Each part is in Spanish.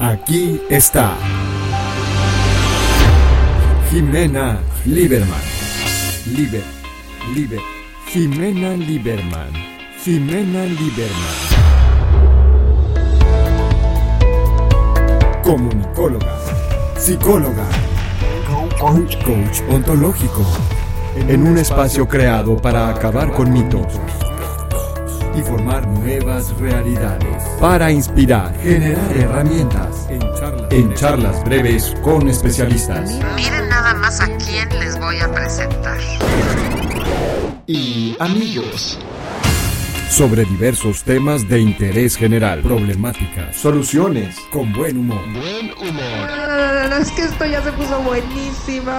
Aquí está. Jimena Lieberman. Liber, Liber. Jimena Lieberman. Jimena Lieberman. Comunicóloga. Psicóloga. Coach, coach ontológico. En un espacio creado para acabar con mitos y formar nuevas realidades. Para inspirar, generar herramientas. En charlas, breves con especialistas. Miren nada más a quién les voy a presentar. Y amigos. Sobre diversos temas de interés general, problemáticas, soluciones, con buen humor. Buen humor. es que esto ya se puso buenísimo.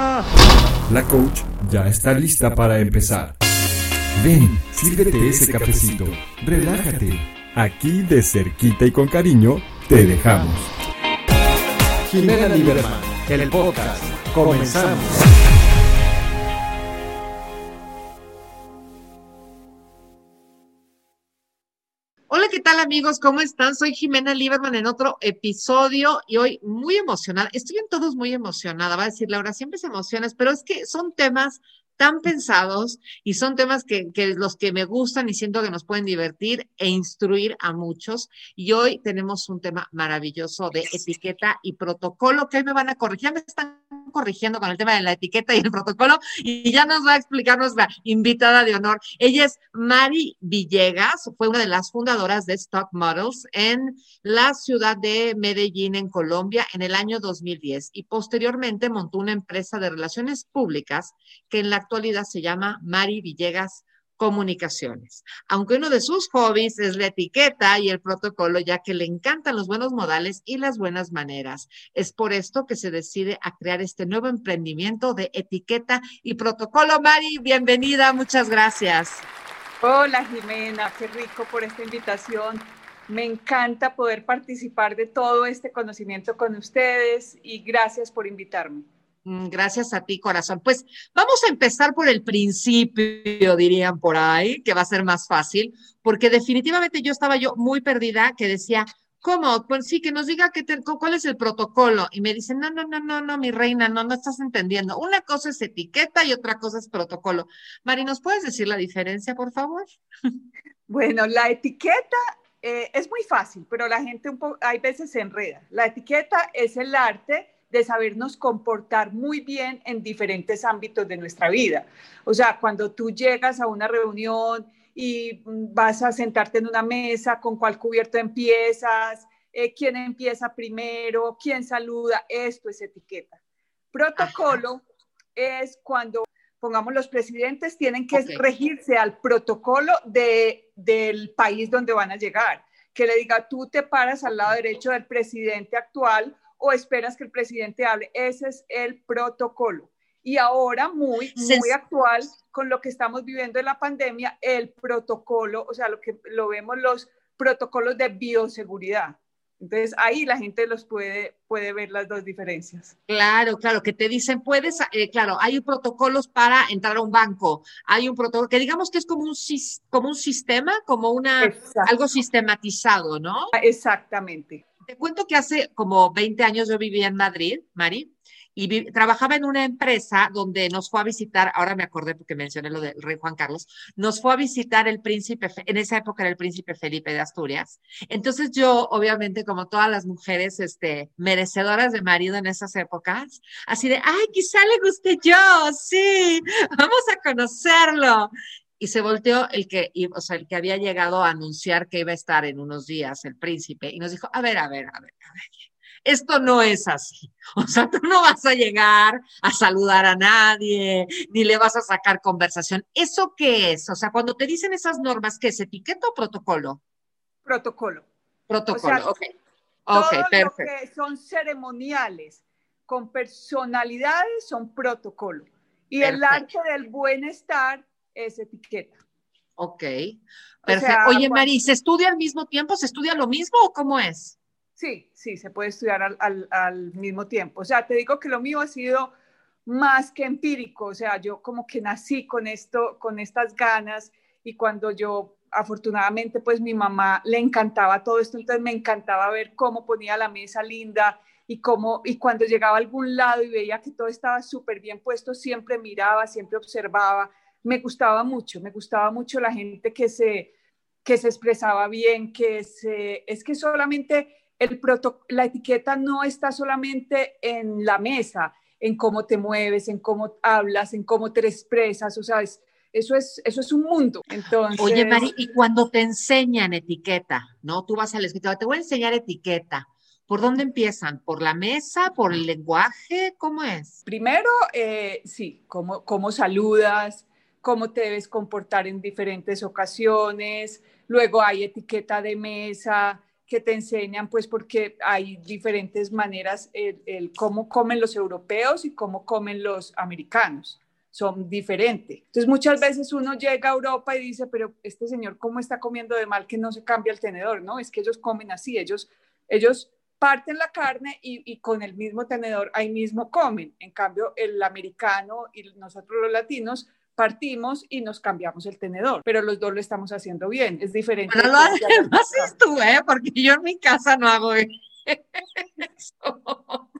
La coach ya está lista para empezar. Ven, sírvete ese cafecito, relájate. Aquí de cerquita y con cariño te dejamos. Jimena Lieberman, el podcast. Comenzamos. Hola, ¿qué tal amigos? ¿Cómo están? Soy Jimena Lieberman en otro episodio y hoy muy emocionada. Estoy en todos muy emocionada, va a decir Laura, siempre se emocionas, pero es que son temas tan pensados y son temas que, los que me gustan y siento que nos pueden divertir e instruir a muchos. Y hoy tenemos un tema maravilloso de etiqueta y protocolo que hoy me van a corregir. Ya me están corrigiendo con el tema de la etiqueta y el protocolo y ya nos va a explicar nuestra invitada de honor. Ella es Mari Villegas, fue una de las fundadoras de Stock Models en la ciudad de Medellín, en Colombia, en el año 2010 y posteriormente montó una empresa de relaciones públicas que en la actualidad se llama Mari Villegas Comunicaciones. Aunque uno de sus hobbies es la etiqueta y el protocolo, ya que le encantan los buenos modales y las buenas maneras. Es por esto que se decide a crear este nuevo emprendimiento de etiqueta y protocolo. Mari, bienvenida, muchas gracias. Hola Jimena, qué rico por esta invitación. Me encanta poder participar de todo este conocimiento con ustedes y gracias por invitarme. Mm, gracias a ti, corazón. Pues vamos a empezar por el principio, dirían por ahí, que va a ser más fácil, porque definitivamente yo estaba yo muy perdida, que decía, ¿cómo? Pues sí, que nos diga que cuál es el protocolo. Y me dicen, no, no, no, no, no, mi reina, no, no estás entendiendo. Una cosa es etiqueta y otra cosa es protocolo. Mari, ¿nos puedes decir la diferencia, por favor? Bueno, la etiqueta eh, es muy fácil, pero la gente un hay veces se enreda. La etiqueta es el arte de sabernos comportar muy bien en diferentes ámbitos de nuestra vida. O sea, cuando tú llegas a una reunión y vas a sentarte en una mesa, con cuál cubierto empiezas, eh, quién empieza primero, quién saluda, esto es etiqueta. Protocolo es cuando, pongamos, los presidentes tienen que regirse al protocolo de, del país donde van a llegar. Que le diga, tú te paras al lado derecho del presidente actual o esperas que el presidente hable. Ese es el protocolo. Y ahora, muy, muy actual, con lo que estamos viviendo en la pandemia, el protocolo, o sea, lo que lo vemos los protocolos de bioseguridad. Entonces ahí la gente los puede, puede ver las dos diferencias. Claro, claro, que te dicen, puedes, eh, claro, hay protocolos para entrar a un banco, hay un protocolo que digamos que es como un, como un sistema, como una, algo sistematizado, ¿no? Exactamente. Te cuento que hace como 20 años yo vivía en Madrid, Mari, y trabajaba en una empresa donde nos fue a visitar, ahora me acordé porque mencioné lo del rey Juan Carlos, nos fue a visitar el príncipe, en esa época era el príncipe Felipe de Asturias. Entonces yo, obviamente, como todas las mujeres este, merecedoras de marido en esas épocas, así de, ay, quizá le guste yo, sí, vamos a conocerlo y se volteó el que, o sea, el que había llegado a anunciar que iba a estar en unos días, el príncipe, y nos dijo, a ver, a ver, a ver, a ver, esto no es así. O sea, tú no vas a llegar a saludar a nadie, ni le vas a sacar conversación. ¿Eso qué es? O sea, cuando te dicen esas normas, ¿qué es etiqueta o protocolo? Protocolo. Protocolo, ok. Ok, perfecto. Lo que son ceremoniales con personalidades son protocolo. Y el arte del buen estar es etiqueta. Ok, perfecto. Oye, Mari, ¿se estudia al mismo tiempo? ¿Se estudia lo mismo o cómo es? Sí, sí, se puede estudiar al, al, mismo tiempo. O sea, te digo que lo mío ha sido más que empírico, o sea, yo como que nací con esto, con estas ganas y cuando yo afortunadamente pues mi mamá le encantaba todo esto, entonces me encantaba ver cómo ponía la mesa linda y cómo, y cuando llegaba a algún lado y veía que todo estaba súper bien puesto, siempre miraba, siempre observaba, me gustaba mucho, me gustaba mucho la gente que se, que se expresaba bien, que se, es que solamente el la etiqueta no está solamente en la mesa, en cómo te mueves, en cómo hablas, en cómo te expresas, o sea, eso es, eso es un mundo. Entonces, Oye, Mari, y cuando te enseñan etiqueta, ¿no? Tú vas al escritorio, te voy a enseñar etiqueta. ¿Por dónde empiezan? ¿Por la mesa? ¿Por el lenguaje? ¿Cómo es? Primero, eh, sí, cómo, cómo saludas, cómo te debes comportar en diferentes ocasiones. Luego hay etiqueta de mesa que te enseñan, pues porque hay diferentes maneras, el cómo comen los europeos y cómo comen los americanos son diferentes. Entonces muchas veces uno llega a Europa y dice, pero este señor, ¿cómo está comiendo de mal que no se cambia el tenedor? No, es que ellos comen así, ellos, ellos parten la carne y, y, con el mismo tenedor ahí mismo comen. En cambio, el americano y nosotros los latinos partimos y nos cambiamos el tenedor, pero los dos lo estamos haciendo bien, es diferente. Pero lo haces tú, ¿eh? Porque yo en mi casa no hago eso.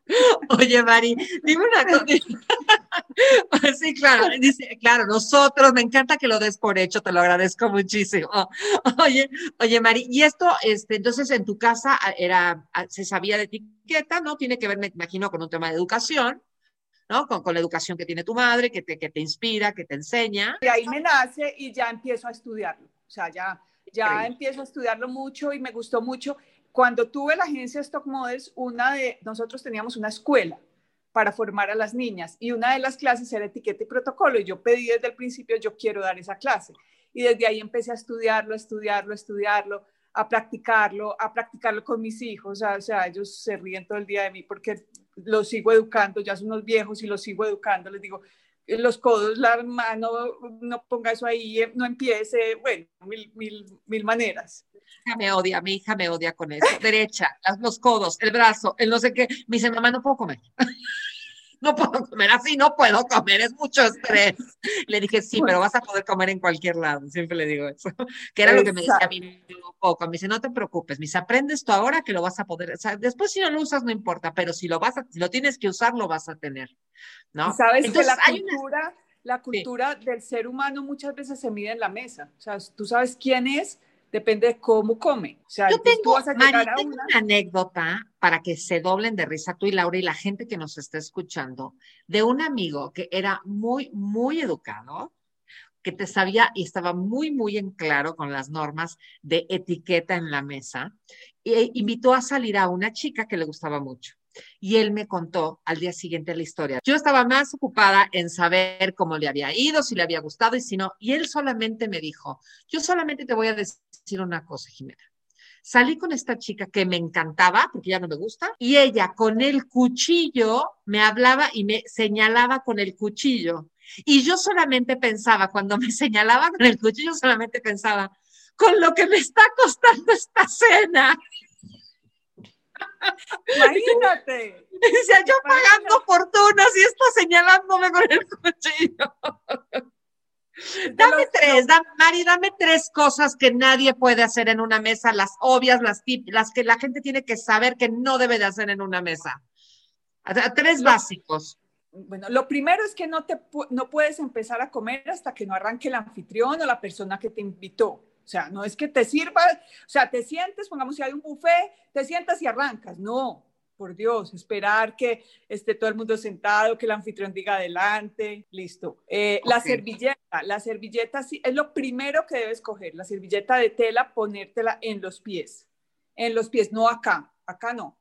Oye, Mari, dime una cosa. Sí, claro, dice, claro, nosotros, me encanta que lo des por hecho, te lo agradezco muchísimo. Oye, oye, Mari, y esto, este, entonces en tu casa ah, era, ah, se sabía de etiqueta, ¿no? Tiene que ver, me imagino, con un tema de educación, ¿no? Con, con la educación que tiene tu madre, que te, que te inspira, que te enseña. Y ahí me nace y ya empiezo a estudiarlo. O sea, ya, ya empiezo a estudiarlo mucho y me gustó mucho. Cuando tuve la agencia Stock Models, una de nosotros teníamos una escuela para formar a las niñas y una de las clases era etiqueta y protocolo y yo pedí desde el principio yo quiero dar esa clase y desde ahí empecé a estudiarlo, a estudiarlo, a estudiarlo, a practicarlo, a practicarlo con mis hijos, o sea, ellos se ríen todo el día de mí porque los sigo educando, ya son unos viejos y los sigo educando, les digo, los codos, la mano, no ponga eso ahí, no empiece, bueno, mil, mil, mil maneras me odia, mi hija me odia con eso. Derecha, los codos, el brazo, el no sé qué. Me dice, mamá, no puedo comer. no puedo comer así, no puedo comer, es mucho estrés. Le dije, sí, pero vas a poder comer en cualquier lado, siempre le digo eso, que era lo que me decía a mí un poco. Me dice, no te preocupes, me dice, aprendes tú ahora que lo vas a poder, o sea, después si no lo usas no importa, pero si lo vas a, si lo tienes que usar, lo vas a tener, ¿no? Sabes Entonces, que la cultura, la cultura del ser humano muchas veces se mide en la mesa, o sea, tú sabes quién es, depende de cómo come. O sea, Yo tengo, una... anécdota para que se doblen de risa tú y Laura y la gente que nos está escuchando, de un amigo que era muy, muy educado, que te sabía y estaba muy, muy en claro con las normas de etiqueta en la mesa, e invitó a salir a una chica que le gustaba mucho. Y él me contó al día siguiente la historia. Yo estaba más ocupada en saber cómo le había ido, si le había gustado y si no. Y él solamente me dijo, yo solamente te voy a decir una cosa, Jimena. Salí con esta chica que me encantaba, porque ya no me gusta, y ella con el cuchillo me hablaba y me señalaba con el cuchillo. Y yo solamente pensaba, cuando me señalaba con el cuchillo, solamente pensaba, con lo que me está costando esta cena. Imagínate. Decía, yo pagando fortunas y está señalándome con el cuchillo. Dame tres, Mari, dame tres cosas que nadie puede hacer en una mesa, las obvias, las, las que la gente tiene que saber que no debe de hacer en una mesa. Tres básicos. Bueno, lo primero es que no, te, no puedes empezar a comer hasta que no arranque el anfitrión o la persona que te invitó. O sea, no es que te sirva, o sea, te sientes, pongamos si hay un buffet, te sientas y arrancas. No, por Dios, esperar que esté todo el mundo sentado, que el anfitrión diga adelante, listo. Eh, la servilleta, la servilleta sí, es lo primero que debes coger, la servilleta de tela, ponértela en los pies, en los pies, no acá, acá no.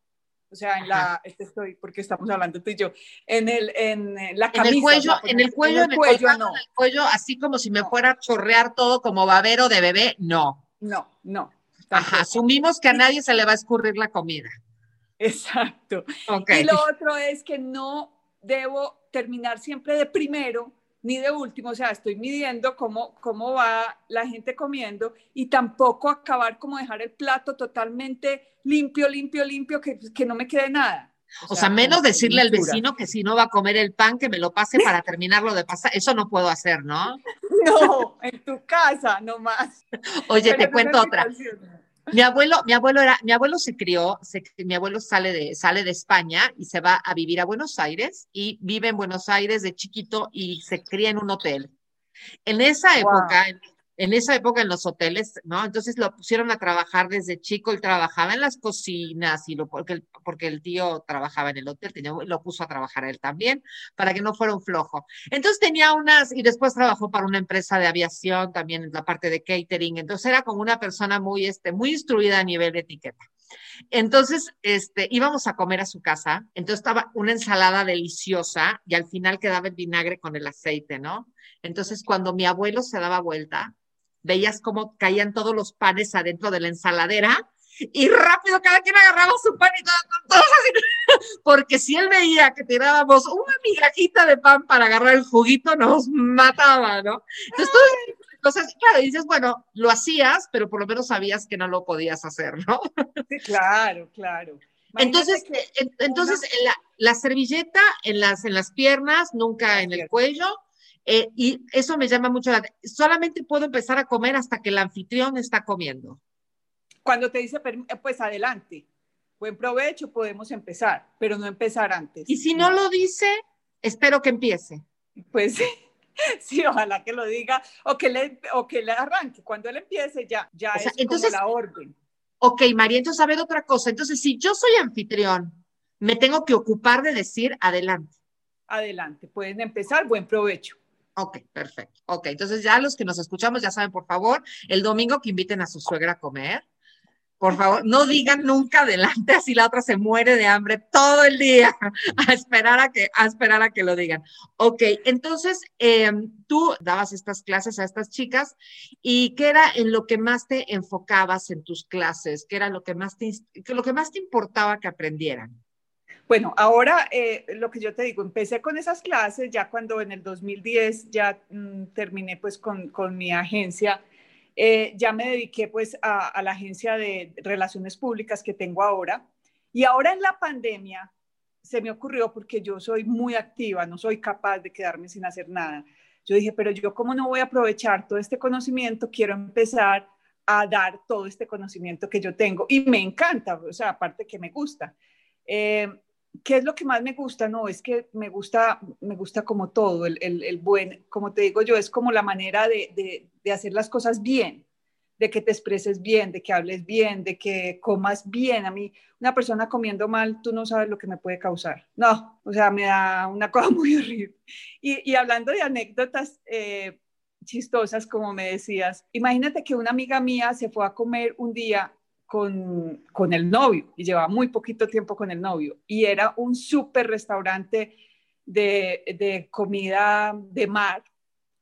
O sea, en la, este estoy, porque estamos hablando tú y yo, en, el, en la camisa. En el cuello, en el cuello, en el cuello, no. en el cuello, así como si me fuera a chorrear todo como babero de bebé, no. No, no. Ajá, asumimos que a nadie se le va a escurrir la comida. Exacto. Okay. Y lo otro es que no debo terminar siempre de primero ni de último, o sea, estoy midiendo cómo, cómo va la gente comiendo y tampoco acabar como dejar el plato totalmente limpio, limpio, limpio, que, que no me quede nada. O, sea, menos decirle al vecino que si no va a comer el pan, que me lo pase para terminarlo de pasar. Eso no puedo hacer, ¿no? No, en tu casa nomás. Oye, te cuento otra. Mi abuelo, mi abuelo era, mi abuelo se crió, mi abuelo sale de, sale de España y se va a vivir a Buenos Aires y vive en Buenos Aires de chiquito y se cría en un hotel. En esa época, en esa época en los hoteles, ¿no? Entonces lo pusieron a trabajar desde chico, él trabajaba en las cocinas y lo, porque, el, porque el tío trabajaba en el hotel, tenía, lo puso a trabajar él también, para que no fuera un flojo. Entonces tenía unas, y después trabajó para una empresa de aviación, también en la parte de catering, entonces era como una persona muy, este, muy instruida a nivel de etiqueta. Entonces, este, íbamos a comer a su casa, entonces estaba una ensalada deliciosa y al final quedaba el vinagre con el aceite, ¿no? Entonces, cuando mi abuelo se daba vuelta, veías cómo caían todos los panes adentro de la ensaladera y rápido cada quien agarraba su pan y todo, porque si él veía que tirábamos una migajita de pan para agarrar el juguito, nos mataba, ¿no? Entonces, entonces, claro, dices, bueno, lo hacías, pero por lo menos sabías que no lo podías hacer, ¿no? Sí, claro, claro. entonces, entonces la, la, servilleta en las, en las piernas, nunca en el cuello, eh, y eso me llama mucho la atención. Solamente puedo empezar a comer hasta que el anfitrión está comiendo. Cuando te dice, eh, pues adelante, buen provecho, podemos empezar, pero no empezar antes. Y si no, lo dice, espero que empiece. Pues sí. Sí, ojalá que lo diga o que le, o que le arranque. Cuando él empiece, ya, ya es entonces, como la orden. Ok, María, entonces a ver otra cosa. Entonces, si yo soy anfitrión, me tengo que ocupar de decir adelante. Adelante, pueden empezar, buen provecho. Ok, perfecto. Ok, entonces ya los que nos escuchamos ya saben, por favor, el domingo que inviten a su suegra a comer. Por favor, no digan nunca adelante, así la otra se muere de hambre todo el día a esperar a que, a esperar a que lo digan. Ok, entonces em, tú dabas estas clases a estas chicas y ¿qué era en lo que más te enfocabas en tus clases? ¿Qué era lo que más lo que más te importaba que aprendieran? Bueno, ahora eh, lo que yo te digo, empecé con esas clases ya cuando en el 2010 ya mm, terminé pues con, con mi agencia, eh, ya me dediqué pues a, a, la agencia de relaciones públicas que tengo ahora. Y ahora en la pandemia se me ocurrió porque yo soy muy activa, no soy capaz de quedarme sin hacer nada. Yo dije, pero yo cómo no voy a aprovechar todo este conocimiento, quiero empezar a dar todo este conocimiento que yo tengo y me encanta, o sea, aparte que me gusta. Eh, ¿Qué es lo que más me gusta? No, es que me gusta, me gusta como todo, el, el, buen, como te digo yo, es como la manera de, de, hacer las cosas bien, de que te expreses bien, de que hables bien, de que comas bien. A mí, una persona comiendo mal, tú no sabes lo que me puede causar. No, o sea, me da una cosa muy horrible. Y, y hablando de anécdotas eh, chistosas, como me decías, imagínate que una amiga mía se fue a comer un día con, con el novio y llevaba muy poquito tiempo con el novio y era un súper restaurante de, de comida de mar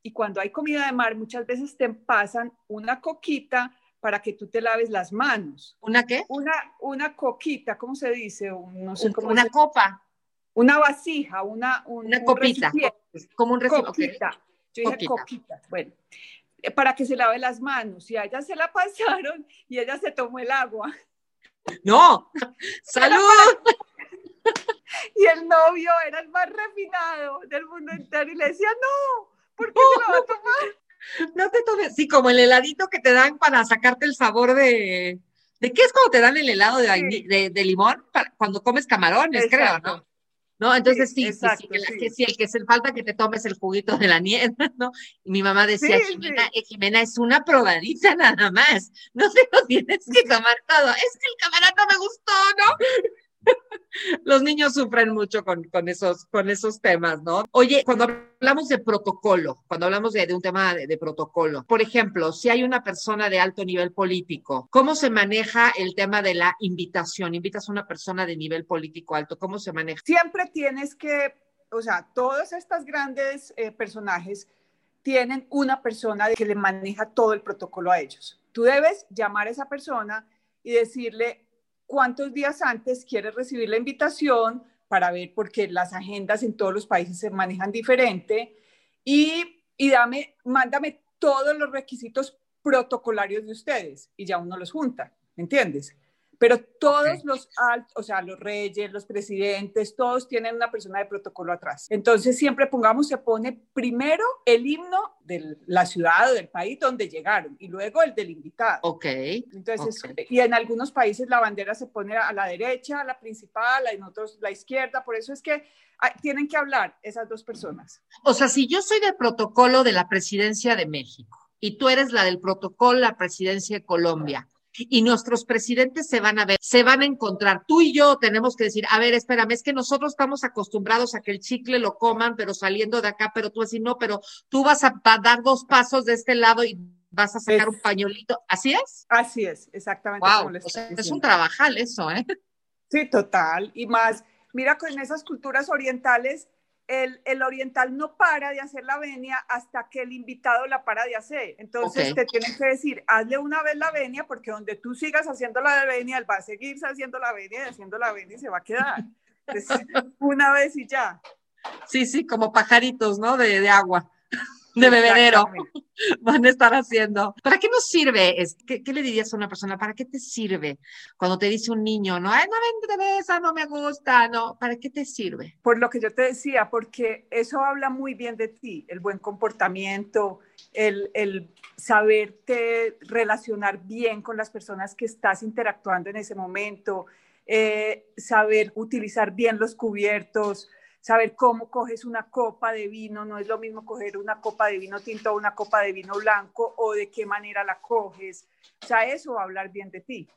y cuando hay comida de mar muchas veces te pasan una coquita para que tú te laves las manos. ¿Una qué? Una, una coquita, ¿cómo se dice? No sé cómo una copa. Una vasija, una, una copita. como un recipiente. Yo dije coquita. Bueno, para que se lave las manos y a ella se la pasaron y ella se tomó el agua. No, salud. Y el novio era el más refinado del mundo entero y le decía, no, ¿por qué se la va a tomar? No te tomes, sí, como el heladito que te dan para sacarte el sabor de, ¿de qué es cuando te dan el helado de, de, limón? cuando comes camarones, creo, ¿no? ¿No? Entonces sí, sí, sí, que, sí, el que se falta que te tomes el juguito de la nieve, ¿no? Y mi mamá decía, Jimena, eh, Jimena, es una probadita nada más, no se lo tienes que tomar todo, es que el camarón no me gustó, ¿no? Los niños sufren mucho con, esos, con esos temas, ¿no? Oye, cuando hablamos de protocolo, cuando hablamos de, un tema de, protocolo, por ejemplo, si hay una persona de alto nivel político, ¿cómo se maneja el tema de la invitación? Invitas a una persona de nivel político alto, ¿cómo se maneja? Siempre tienes que, o sea, todos estos grandes eh, personajes tienen una persona que le maneja todo el protocolo a ellos. Tú debes llamar a esa persona y decirle, cuántos días antes quieres recibir la invitación para ver, porque las agendas en todos los países se manejan diferente, y, y dame, mándame todos los requisitos protocolarios de ustedes y ya uno los junta, ¿entiendes? Pero todos los altos, o sea, los reyes, los presidentes, todos tienen una persona de protocolo atrás. Entonces siempre pongamos, se pone primero el himno de la ciudad o del país donde llegaron y luego el del invitado. Ok. Entonces, y en algunos países la bandera se pone a la derecha, la principal, en otros la izquierda, por eso es que tienen que hablar esas dos personas. O sea, si yo soy del protocolo de la presidencia de México y tú eres la del protocolo la presidencia de Colombia, y nuestros presidentes se van a ver, se van a encontrar. Tú y yo tenemos que decir, a ver, espérame, es que nosotros estamos acostumbrados a que el chicle lo coman, pero saliendo de acá, pero tú así no, pero tú vas a dar dos pasos de este lado y vas a sacar un pañuelito. ¿Así es? Así es, exactamente. Wow, es un trabajal eso, ¿eh? Sí, total. Y más, mira, con esas culturas orientales, el, oriental no para de hacer la venia hasta que el invitado la para de hacer. Entonces te tienen que decir, hazle una vez la venia, porque donde tú sigas haciendo la venia, él va a seguir haciendo la venia y haciendo la venia y se va a quedar. una vez y ya. Sí, sí, como pajaritos, ¿no? De, de agua de bebedero van a estar haciendo. ¿Para qué nos sirve? ¿Qué, ¿Qué, le dirías a una persona? ¿Para qué te sirve cuando te dice un niño, no, Ay, no me interesa, no me gusta, no? ¿Para qué te sirve? Por lo que yo te decía, porque eso habla muy bien de ti, el buen comportamiento, el, el saberte relacionar bien con las personas que estás interactuando en ese momento, eh, saber utilizar bien los cubiertos, saber cómo coges una copa de vino, no es lo mismo coger una copa de vino tinto o una copa de vino blanco o de qué manera la coges. O sea, eso va a hablar bien de ti.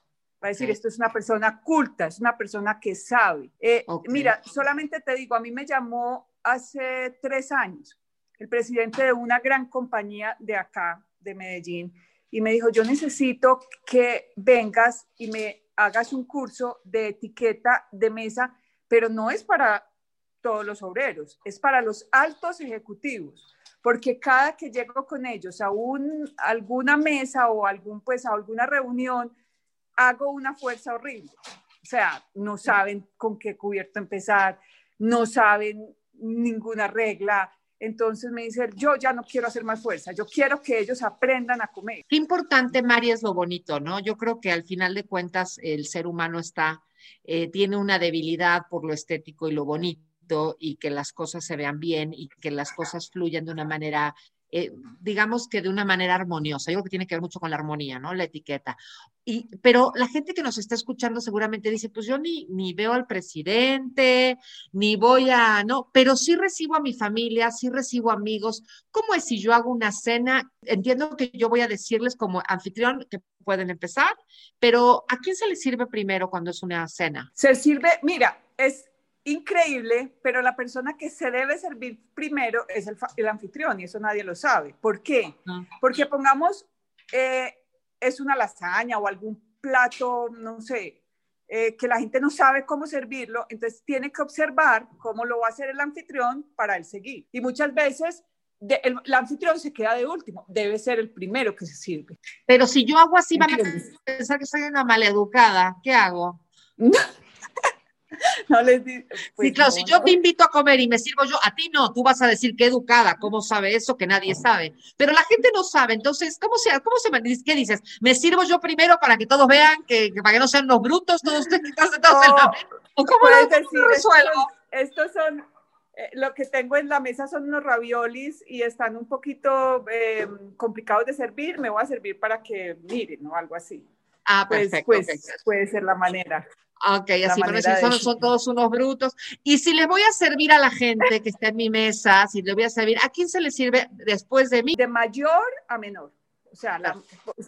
Va a decir, esto es una persona culta, es una persona que sabe. Eh, mira, solamente te digo, a mí me llamó hace tres años el presidente de una gran compañía de acá, de Medellín, y me dijo, yo necesito que vengas y me hagas un curso de etiqueta de mesa, pero no es para todos los obreros, es para los altos ejecutivos, porque cada que llego con ellos a un, alguna mesa o algún, pues, a alguna reunión, hago una fuerza horrible. O sea, no saben con qué cubierto empezar, no saben ninguna regla. Entonces me dice, yo ya no quiero hacer más fuerza, yo quiero que ellos aprendan a comer. Qué importante, María, es lo bonito, ¿no? Yo creo que al final de cuentas el ser humano está, eh, tiene una debilidad por lo estético y lo bonito y que las cosas se vean bien y que las cosas fluyan de una manera, eh, digamos que de una manera armoniosa. Yo creo que tiene que ver mucho con la armonía, ¿no? La etiqueta. Y, pero la gente que nos está escuchando seguramente dice, pues yo ni, ni veo al presidente, ni voy a, no, pero sí recibo a mi familia, sí recibo amigos. ¿Cómo es si yo hago una cena? Entiendo que yo voy a decirles como anfitrión que pueden empezar, pero ¿a quién se le sirve primero cuando es una cena? Se sirve, mira, es increíble, pero la persona que se debe servir primero es el, anfitrión y eso nadie lo sabe. ¿Por qué? Porque pongamos, eh, es una lasaña o algún plato, no sé, eh, que la gente no sabe cómo servirlo, entonces tiene que observar cómo lo va a hacer el anfitrión para él seguir. Y muchas veces el, anfitrión se queda de último, debe ser el primero que se sirve. Pero si yo hago así, van a pensar que soy una maleducada. ¿Qué hago? no les pues claro, si yo te invito a comer y me sirvo yo, a ti no, tú vas a decir qué educada, ¿cómo sabe eso que nadie sabe? Pero la gente no sabe, entonces, ¿cómo se, cómo se qué dices? ¿Me sirvo yo primero para que todos vean, que, para que no sean los brutos, todos ustedes que todos en la... ¿O cómo lo decir, resuelvo? Estos, son, eh, lo que tengo en la mesa son unos raviolis y están un poquito eh, complicados de servir, me voy a servir para que miren, ¿no? Algo así. Ah, pues, perfecto. Pues, puede ser la manera. Ok, así son, son, todos unos brutos. Y si les voy a servir a la gente que está en mi mesa, si le voy a servir, ¿a quién se le sirve después de mí? De mayor a menor. O sea,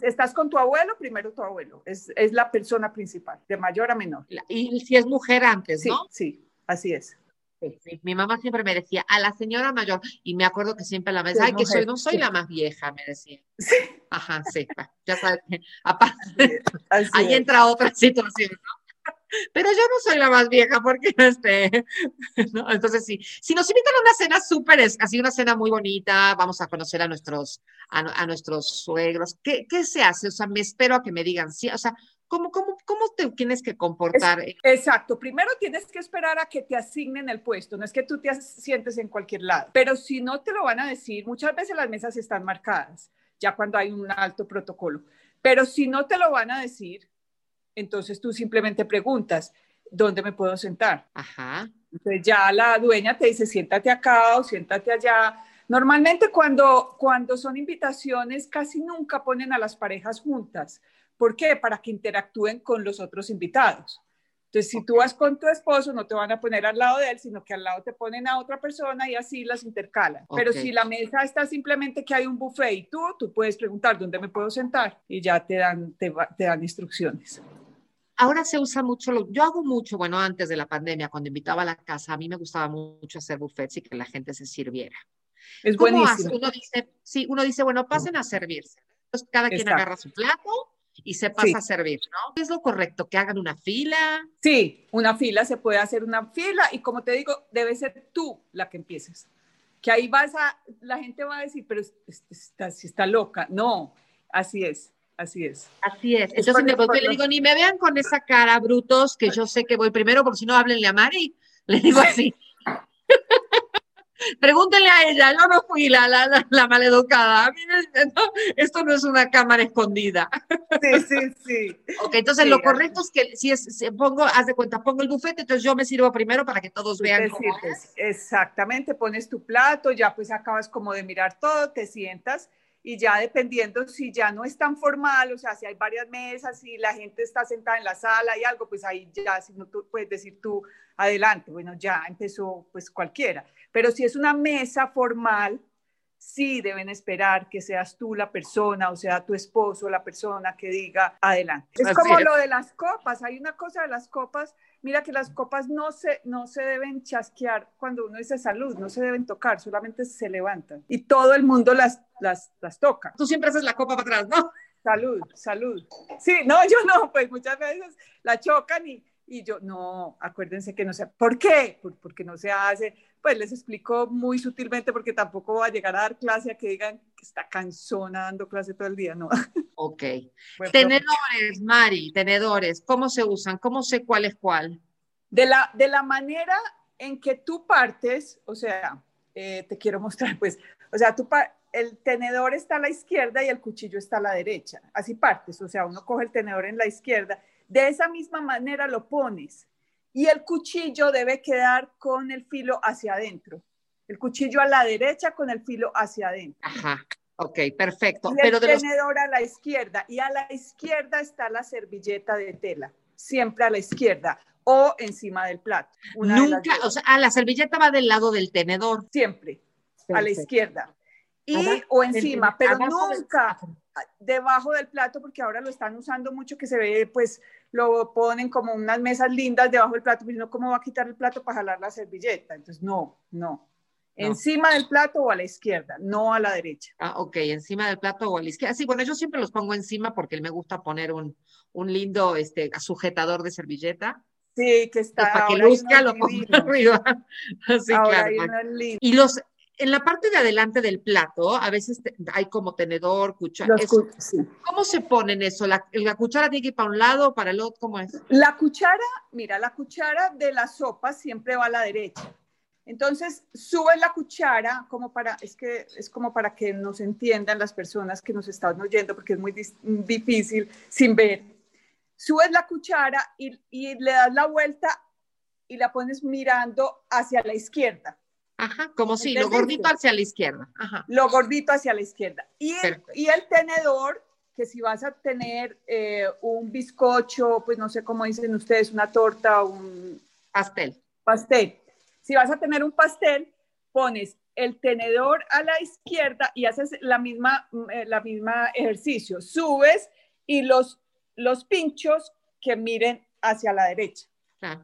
estás con tu abuelo, primero tu abuelo. Es, es, la persona principal, de mayor a menor. Y, si es mujer antes, ¿no? Sí, así es. Mi mamá siempre me decía, a la señora mayor, y me acuerdo que siempre la mesa, ay, que soy, no soy la más vieja, me decía. Sí. Ajá, sí, ya sabes, aparte, ahí entra otra situación, ¿no? Pero yo no soy la más vieja porque no esté. ¿no? Entonces, sí, si nos invitan a una cena súper, así una cena muy bonita, vamos a conocer a nuestros, a, nuestros suegros, ¿Qué, ¿qué, se hace? O sea, me espero a que me digan, sí, o sea, ¿cómo, cómo, cómo te tienes que comportar? exacto, primero tienes que esperar a que te asignen el puesto, no es que tú te sientes en cualquier lado, pero si no te lo van a decir, muchas veces las mesas están marcadas, ya cuando hay un alto protocolo, pero si no te lo van a decir, entonces tú simplemente preguntas, ¿dónde me puedo sentar? Ajá. Entonces ya la dueña te dice, siéntate acá o siéntate allá. Normalmente cuando, cuando son invitaciones casi nunca ponen a las parejas juntas. ¿Por qué? Para que interactúen con los otros invitados. Entonces, si tú vas con tu esposo, no te van a poner al lado de él, sino que al lado te ponen a otra persona y así las intercalan. Pero si la mesa está simplemente que hay un buffet y tú, tú puedes preguntar dónde me puedo sentar y ya te dan, te, dan instrucciones. Ahora se usa mucho, yo hago mucho, bueno, antes de la pandemia, cuando invitaba a la casa, a mí me gustaba mucho hacer buffets y que la gente se sirviera. Es buenísimo. Uno dice, sí, uno dice, bueno, pasen a servirse. Entonces cada quien agarra su plato y se pasa a servir, ¿no? ¿Es lo correcto que hagan una fila? Sí, una fila, se puede hacer una fila y como te digo, debe ser tú la que empieces. Que ahí vas a, la gente va a decir, pero está, si está loca. No, así es. Así es. Así es. Entonces me, le digo, ni me vean con esa cara, brutos, que yo sé que voy primero, porque si no, háblenle a Mari. Le digo así. Pregúntenle a ella, yo no fui la, la, la, maleducada. A mí esto no es una cámara escondida. Sí, sí, sí. Ok, entonces lo correcto es que si es, pongo, haz de cuenta, pongo el bufete, entonces yo me sirvo primero para que todos vean cómo es. Exactamente, pones tu plato, ya pues acabas como de mirar todo, te sientas y ya dependiendo si ya no es tan formal, o sea, si hay varias mesas, y la gente está sentada en la sala y algo, pues ahí ya, si no tú puedes decir tú, adelante, bueno, ya empezó pues cualquiera. Pero si es una mesa formal, sí deben esperar que seas tú la persona, o sea, tu esposo la persona que diga adelante. Es como lo de las copas, hay una cosa de las copas, mira que las copas no se, no se deben chasquear cuando uno dice salud, no se deben tocar, solamente se levantan y todo el mundo las, las, las toca. Tú siempre haces la copa para atrás, ¿no? Salud, salud. Sí, no, yo no, pues muchas veces la chocan y, y yo, no, acuérdense que no se, ¿por qué? porque no se hace, pues les explico muy sutilmente porque tampoco va a llegar a dar clase a que digan que está cansona dando clase todo el día, ¿no? Ok. tenedores, Mari, tenedores, ¿cómo se usan? ¿Cómo sé cuál es cuál? De la, de la manera en que tú partes, o sea, eh, te quiero mostrar, pues, o sea, tú el tenedor está a la izquierda y el cuchillo está a la derecha. Así partes, o sea, uno coge el tenedor en la izquierda, de esa misma manera lo pones y el cuchillo debe quedar con el filo hacia adentro. El cuchillo a la derecha con el filo hacia adentro. Ajá, ok, perfecto. Y el tenedor a la izquierda. Y a la izquierda está la servilleta de tela, siempre a la izquierda o encima del plato. Nunca, o sea, a la servilleta va del lado del tenedor. Siempre, a la izquierda. Y, o encima, pero nunca debajo del plato, porque ahora lo están usando mucho, que se ve, pues, lo ponen como unas mesas lindas debajo del plato, pero no, ¿cómo va a quitar el plato para jalar la servilleta? Entonces, no, no. Encima del plato o a la izquierda, no a la derecha. Ah, ok, encima del plato o a la izquierda. Sí, bueno, yo siempre los pongo encima porque me gusta poner un, un lindo este, sujetador de servilleta. Sí, que está. para que luzca, lo pongo arriba. Sí, claro. Y los, en la parte de adelante del plato, a veces hay como tenedor, cuchara. ¿Cómo se ponen eso? ¿La, cuchara tiene que ir para un lado o para el otro? ¿Cómo es? La cuchara, mira, la cuchara de la sopa siempre va a la derecha. Entonces, subes la cuchara como para, es que es como para que nos entiendan las personas que nos están oyendo, porque es muy difícil sin ver. Subes la cuchara y, y le das la vuelta y la pones mirando hacia la izquierda Ajá, como si, lo gordito hacia la izquierda. Ajá. Lo gordito hacia la izquierda. Y el, y el tenedor, que si vas a tener eh, un bizcocho, pues no sé cómo dicen ustedes, una torta, un pastel. Pastel. Si vas a tener un pastel, pones el tenedor a la izquierda y haces la misma, eh, la misma ejercicio. Subes y los, los pinchos que miren hacia la derecha.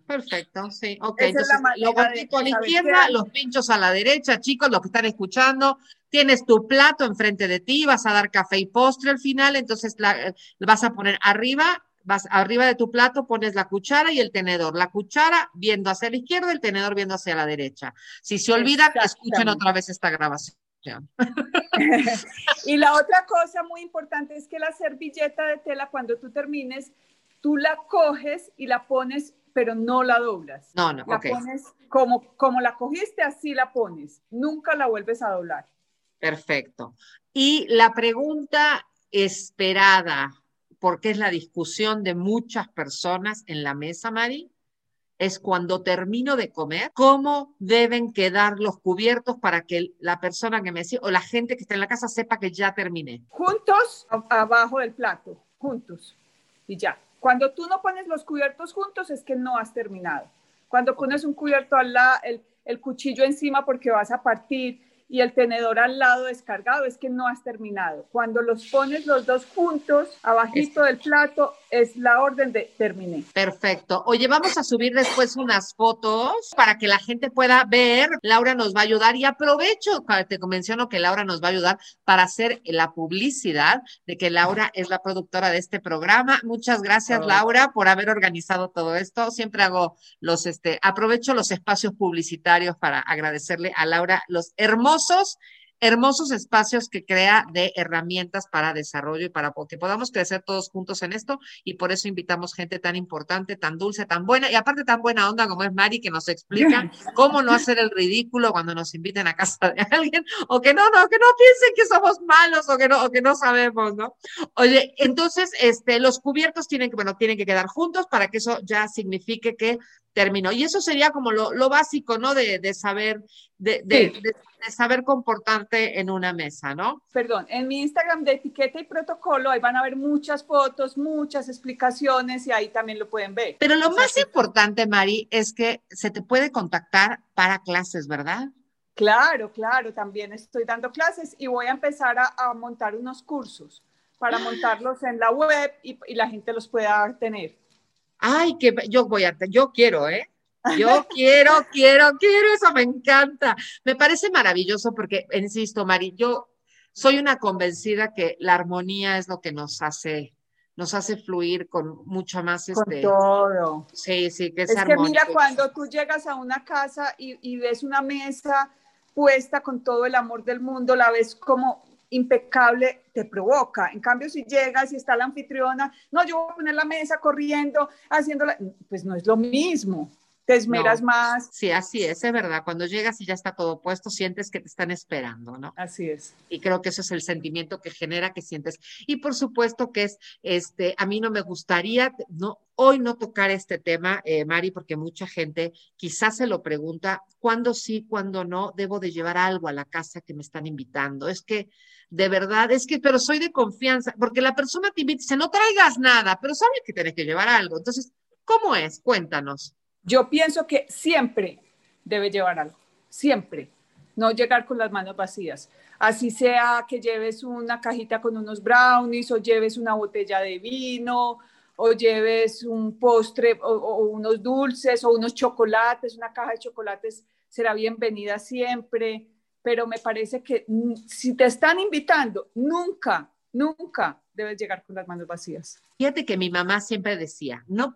Perfecto, sí. Ok, entonces a la izquierda, los pinchos a la derecha, chicos, los que están escuchando. Tienes tu plato enfrente de ti, vas a dar café y postre al final, entonces la, eh, vas a poner arriba, vas arriba de tu plato, pones la cuchara y el tenedor. La cuchara viendo hacia la izquierda, el tenedor viendo hacia la derecha. Si se olvidan, escuchen otra vez esta grabación. y la otra cosa muy importante es que la servilleta de tela, cuando tú termines, tú la coges y la pones pero no la doblas. No, no, la pones como, como la cogiste, así la pones. Nunca la vuelves a doblar. Perfecto. Y la pregunta esperada, porque es la discusión de muchas personas en la mesa, Mari, es cuando termino de comer, cómo deben quedar los cubiertos para que la persona que me sigue o la gente que está en la casa sepa que ya terminé. Juntos, abajo del plato, juntos. Y ya. Cuando tú no pones los cubiertos juntos es que no has terminado. Cuando pones un cubierto al lado, el, el cuchillo encima porque vas a partir y el tenedor al lado descargado, es que no has terminado. Cuando los pones los dos juntos, abajito del plato, es la orden de terminé. Perfecto. Oye, vamos a subir después unas fotos para que la gente pueda ver. Laura nos va a ayudar y aprovecho, te menciono que Laura nos va a ayudar para hacer la publicidad de que Laura es la productora de este programa. Muchas gracias, Laura, por haber organizado todo esto. Siempre hago los, este, aprovecho los espacios publicitarios para agradecerle a Laura los hermosos hermosos espacios que crea de herramientas para desarrollo y para que podamos crecer todos juntos en esto y por eso invitamos gente tan importante, tan dulce, tan buena y aparte tan buena onda como es Mari que nos explica cómo no hacer el ridículo cuando nos inviten a casa de alguien o que no, no, que no piensen que somos malos o que no, o que no sabemos, ¿no? Oye, entonces, este, los cubiertos tienen que, bueno, tienen que quedar juntos para que eso ya signifique que terminó. Y eso sería como lo, lo básico, ¿no? De, de saber, de, de, de de saber comportarte en una mesa, ¿no? Perdón, en mi Instagram de etiqueta y protocolo, ahí van a ver muchas fotos, muchas explicaciones y ahí también lo pueden ver. Pero lo más importante, Mari, es que se te puede contactar para clases, ¿verdad? Claro, claro, también estoy dando clases y voy a empezar a, montar unos cursos para montarlos en la web y, y la gente los pueda tener. Ay, que yo voy a, yo quiero, ¿eh? Yo quiero, quiero, quiero, eso me encanta. Me parece maravilloso porque, insisto, Mari, yo soy una convencida que la armonía es lo que nos hace, nos hace fluir con mucho más este. Con todo. Sí, sí, que es, es que mira, cuando tú llegas a una casa y, y ves una mesa puesta con todo el amor del mundo, la ves como impecable te provoca. En cambio, si llegas y está la anfitriona, no, yo voy a poner la mesa corriendo, haciéndola, pues no es lo mismo te esmeras más. Sí, así es, es verdad. Cuando llegas y ya está todo puesto, sientes que te están esperando, ¿no? Así es. Y creo que eso es el sentimiento que genera que sientes. Y por supuesto que es, este, a mí no me gustaría, no, hoy no tocar este tema, eh, Mari, porque mucha gente quizás se lo pregunta, ¿cuándo sí, cuándo no debo de llevar algo a la casa que me están invitando? Es que, de verdad, es que, pero soy de confianza, porque la persona te invita y dice, no traigas nada, pero sabes que tienes que llevar algo. Entonces, ¿cómo es? Cuéntanos. Yo pienso que siempre debe llevar algo, siempre, no llegar con las manos vacías. Así sea que lleves una cajita con unos brownies o lleves una botella de vino o lleves un postre o, unos dulces o unos chocolates, una caja de chocolates será bienvenida siempre, pero me parece que si te están invitando, nunca, nunca debes llegar con las manos vacías. Fíjate que mi mamá siempre decía, no,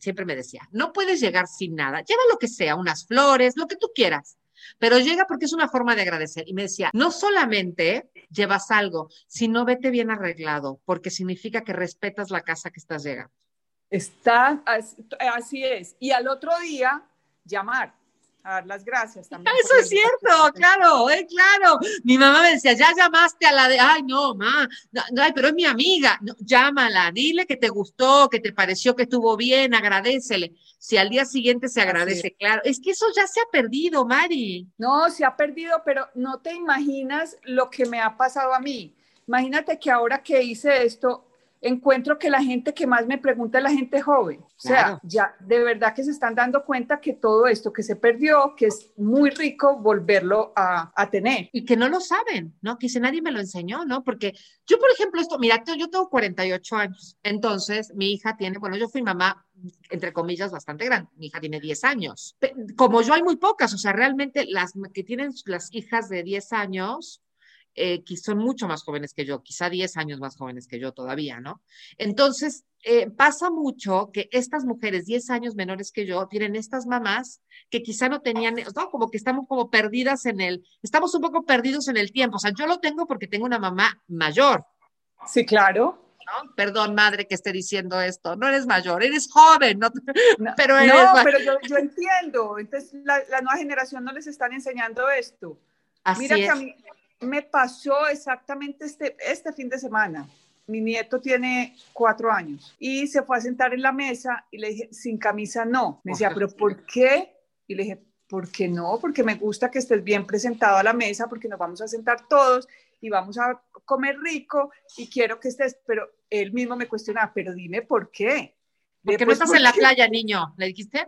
siempre me decía, no puedes llegar sin nada, lleva lo que sea, unas flores, lo que tú quieras, pero llega porque es una forma de agradecer. Y me decía, no solamente llevas algo, sino vete bien arreglado, porque significa que respetas la casa que estás llegando. Está, así es. Y al otro día, llamar a dar las gracias también. Eso es cierto, claro, eh, claro. Mi mamá me decía, ya llamaste a la de, ay, no, ma, ay, pero es mi amiga, llámala, dile que te gustó, que te pareció que estuvo bien, agradecele. Si al día siguiente se agradece, claro, es que eso ya se ha perdido, Mari. No, se ha perdido, pero no te imaginas lo que me ha pasado a mí. Imagínate que ahora que hice esto, encuentro que la gente que más me pregunta es la gente joven. O sea, ya de verdad que se están dando cuenta que todo esto que se perdió, que es muy rico volverlo a, tener. Y que no lo saben, ¿no? Que si nadie me lo enseñó, ¿no? Porque yo, por ejemplo, esto, mira, yo tengo 48 años, entonces mi hija tiene, bueno, yo fui mamá entre comillas, bastante grande. Mi hija tiene 10 años. Como yo hay muy pocas, o sea, realmente las que tienen las hijas de 10 años, eh, que son mucho más jóvenes que yo, quizá 10 años más jóvenes que yo todavía, ¿no? Entonces, eh, pasa mucho que estas mujeres 10 años menores que yo tienen estas mamás que quizá no tenían, ¿no? Como que estamos como perdidas en el, estamos un poco perdidos en el tiempo. O sea, yo lo tengo porque tengo una mamá mayor. Sí, claro. ¿no? Perdón, madre, que esté diciendo esto. No eres mayor, eres joven, no, pero eres No, pero yo, yo, entiendo. Entonces, la, la, nueva generación no les están enseñando esto. Así Mira es. que a mí, me pasó exactamente este, este fin de semana. mi nieto tiene cuatro años y se fue a sentar en la mesa y le dije, sin camisa no. Me decía, pero ¿por qué? Y le dije, ¿por qué no? Porque me gusta que estés bien presentado a la mesa, porque nos vamos a sentar todos y vamos a comer rico y quiero que estés, pero él mismo me cuestionaba, pero dime por qué. Porque no pues, estás en la playa, niño, ¿le dijiste?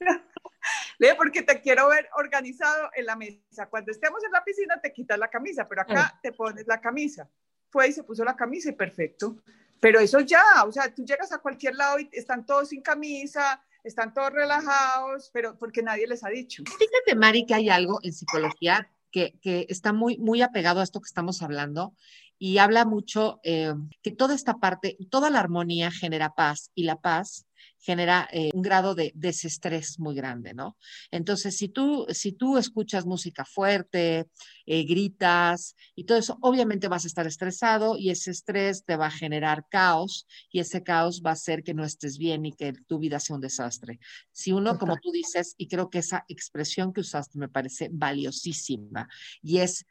Le porque te quiero ver organizado en la mesa. Cuando estemos en la piscina te quitas la camisa, pero acá te pones la camisa. Fue y se puso la camisa y perfecto. Pero eso ya, o sea, tú llegas a cualquier lado y están todos sin camisa, están todos relajados, pero porque nadie les ha dicho. Fíjate, Mari, que hay algo en psicología que, que está muy, muy apegado a esto que estamos hablando y habla mucho eh, que toda esta parte, toda la armonía genera paz y la paz genera eh, un grado de desestrés muy grande, ¿no? Entonces, si tú, si tú escuchas música fuerte, eh, gritas y todo eso, obviamente vas a estar estresado y ese estrés te va a generar caos y ese caos va a hacer que no estés bien y que tu vida sea un desastre. Si uno, como tú dices, y creo que esa expresión que usaste me parece valiosísima y es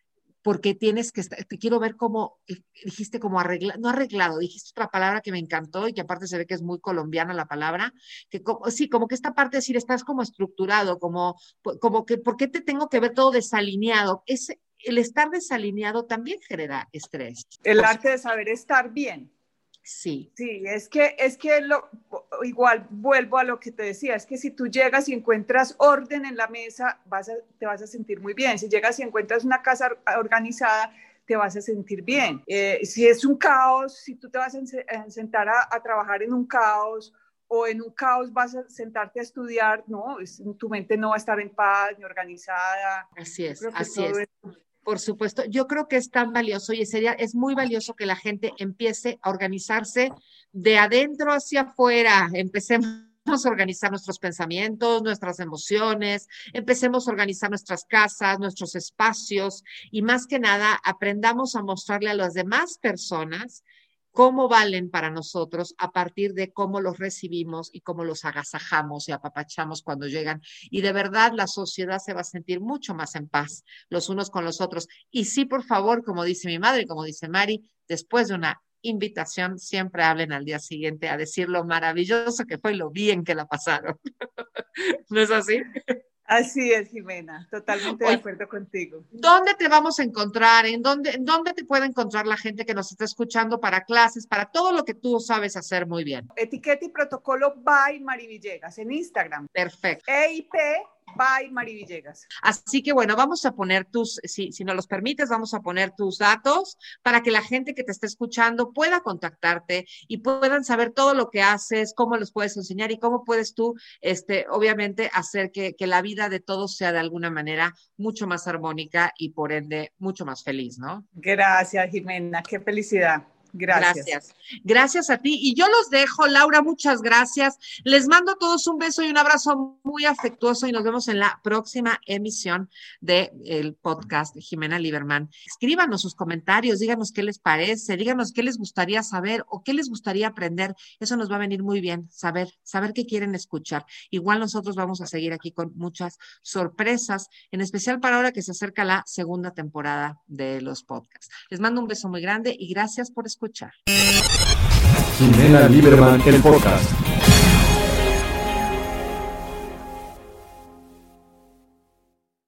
porque tienes que estar, te quiero ver como, eh, dijiste como arreglado, no arreglado, dijiste otra palabra que me encantó y que aparte se ve que es muy colombiana la palabra, que como, sí, como que esta parte de decir, estás como estructurado, como, como que, ¿por qué te tengo que ver todo desalineado? Ese, el estar desalineado también genera estrés. El arte de saber estar bien. Sí. Sí, es que, es que lo, igual vuelvo a lo que te decía, es que si tú llegas y encuentras orden en la mesa, vas te vas a sentir muy bien. Si llegas y encuentras una casa organizada, te vas a sentir bien. Eh, si es un caos, si tú te vas a sentar a, trabajar en un caos o en un caos vas a sentarte a estudiar, no, tu mente no va a estar en paz ni organizada. Así es, así es. Por supuesto, yo creo que es tan valioso y sería, es muy valioso que la gente empiece a organizarse de adentro hacia afuera. Empecemos a organizar nuestros pensamientos, nuestras emociones, empecemos a organizar nuestras casas, nuestros espacios y más que nada aprendamos a mostrarle a las demás personas cómo valen para nosotros a partir de cómo los recibimos y cómo los agasajamos y apapachamos cuando llegan. Y de verdad la sociedad se va a sentir mucho más en paz los unos con los otros. Y sí, por favor, como dice mi madre, como dice Mari, después de una invitación, siempre hablen al día siguiente a decir lo maravilloso que fue y lo bien que la pasaron. ¿No es así? Así es, Jimena, totalmente de acuerdo contigo. ¿Dónde te vamos a encontrar? ¿En dónde, ¿En dónde te puede encontrar la gente que nos está escuchando para clases, para todo lo que tú sabes hacer muy bien? Etiqueta y protocolo by Mari Villegas en Instagram. Perfecto. EIP by Mari Villegas. Así que bueno, vamos a poner tus, si, si nos los permites, vamos a poner tus datos para que la gente que te esté escuchando pueda contactarte y puedan saber todo lo que haces, cómo los puedes enseñar y cómo puedes tú, este, obviamente, hacer que, que la vida de todos sea de alguna manera mucho más armónica y por ende mucho más feliz, ¿no? Gracias, Jimena, qué felicidad. Gracias. gracias. a ti. Y yo los dejo, Laura, muchas gracias. Les mando a todos un beso y un abrazo muy afectuoso y nos vemos en la próxima emisión del podcast de Jimena Lieberman. Escríbanos sus comentarios, díganos qué les parece, díganos qué les gustaría saber o qué les gustaría aprender. Eso nos va a venir muy bien, saber, saber qué quieren escuchar. Igual nosotros vamos a seguir aquí con muchas sorpresas, en especial para ahora que se acerca la segunda temporada de los podcasts. Les mando un beso muy grande y gracias por escuchar escuchar. Jimena Lieberman, el podcast.